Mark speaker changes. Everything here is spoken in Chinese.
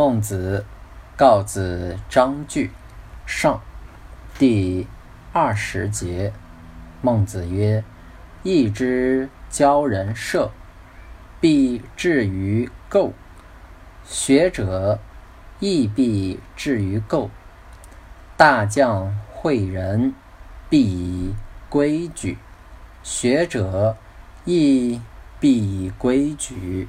Speaker 1: 孟子告子章句上第二十节。孟子曰：“义之教人射，必至于垢；学者亦必至于垢。大将诲人，必以规矩；学者亦必以规矩。”